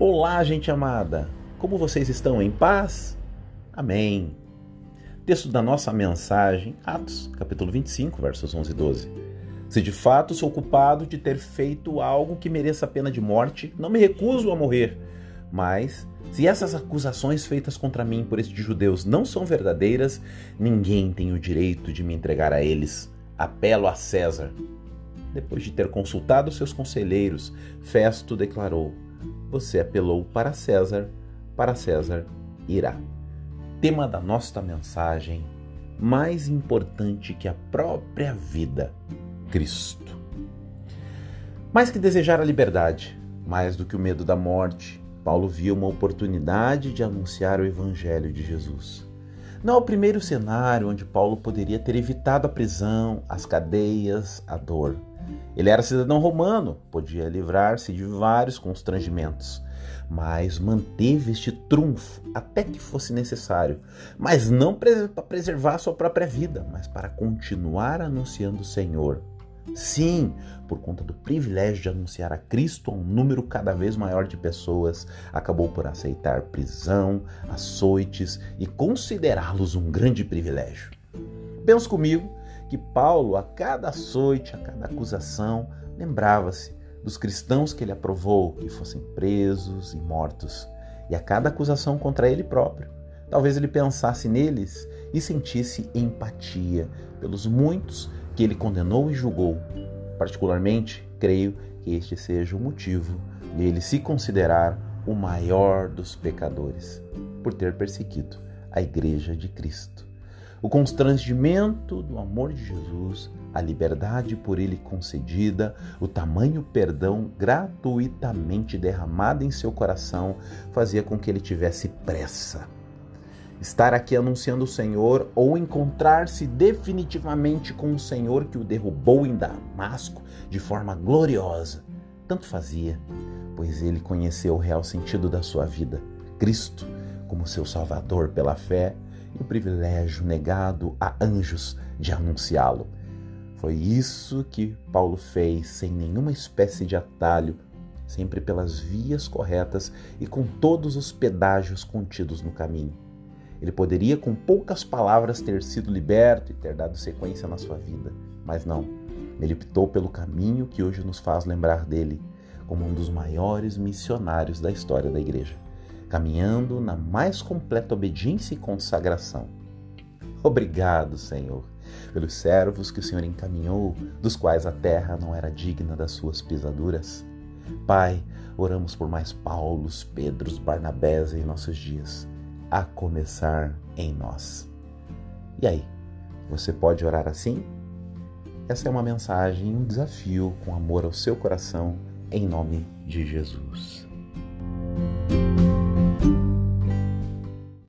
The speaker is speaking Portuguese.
Olá, gente amada! Como vocês estão? Em paz? Amém. Texto da nossa mensagem, Atos, capítulo 25, versos 11 e 12. Se de fato sou culpado de ter feito algo que mereça a pena de morte, não me recuso a morrer. Mas, se essas acusações feitas contra mim por estes judeus não são verdadeiras, ninguém tem o direito de me entregar a eles. Apelo a César. Depois de ter consultado seus conselheiros, Festo declarou: você apelou para César, para César irá. Tema da nossa mensagem: mais importante que a própria vida, Cristo. Mais que desejar a liberdade, mais do que o medo da morte, Paulo viu uma oportunidade de anunciar o Evangelho de Jesus. Não é o primeiro cenário onde Paulo poderia ter evitado a prisão, as cadeias, a dor. Ele era cidadão romano, podia livrar-se de vários constrangimentos, mas manteve este trunfo até que fosse necessário, mas não para preservar sua própria vida, mas para continuar anunciando o Senhor. Sim, por conta do privilégio de anunciar a Cristo a um número cada vez maior de pessoas, acabou por aceitar prisão, açoites e considerá-los um grande privilégio. Pensa comigo que Paulo, a cada açoite, a cada acusação, lembrava-se dos cristãos que ele aprovou que fossem presos e mortos, e a cada acusação contra ele próprio. Talvez ele pensasse neles e sentisse empatia pelos muitos que ele condenou e julgou. Particularmente, creio que este seja o motivo de ele se considerar o maior dos pecadores, por ter perseguido a Igreja de Cristo o constrangimento do amor de Jesus, a liberdade por ele concedida, o tamanho perdão gratuitamente derramado em seu coração fazia com que ele tivesse pressa. Estar aqui anunciando o Senhor ou encontrar-se definitivamente com o Senhor que o derrubou em Damasco de forma gloriosa, tanto fazia, pois ele conheceu o real sentido da sua vida, Cristo, como seu Salvador pela fé e o privilégio negado a anjos de anunciá-lo. Foi isso que Paulo fez sem nenhuma espécie de atalho, sempre pelas vias corretas e com todos os pedágios contidos no caminho. Ele poderia, com poucas palavras, ter sido liberto e ter dado sequência na sua vida, mas não. Ele optou pelo caminho que hoje nos faz lembrar dele como um dos maiores missionários da história da igreja caminhando na mais completa obediência e consagração. Obrigado, Senhor, pelos servos que o Senhor encaminhou, dos quais a terra não era digna das suas pisaduras. Pai, oramos por mais Paulos, Pedros, Barnabés em nossos dias, a começar em nós. E aí, você pode orar assim? Essa é uma mensagem, um desafio com amor ao seu coração, em nome de Jesus.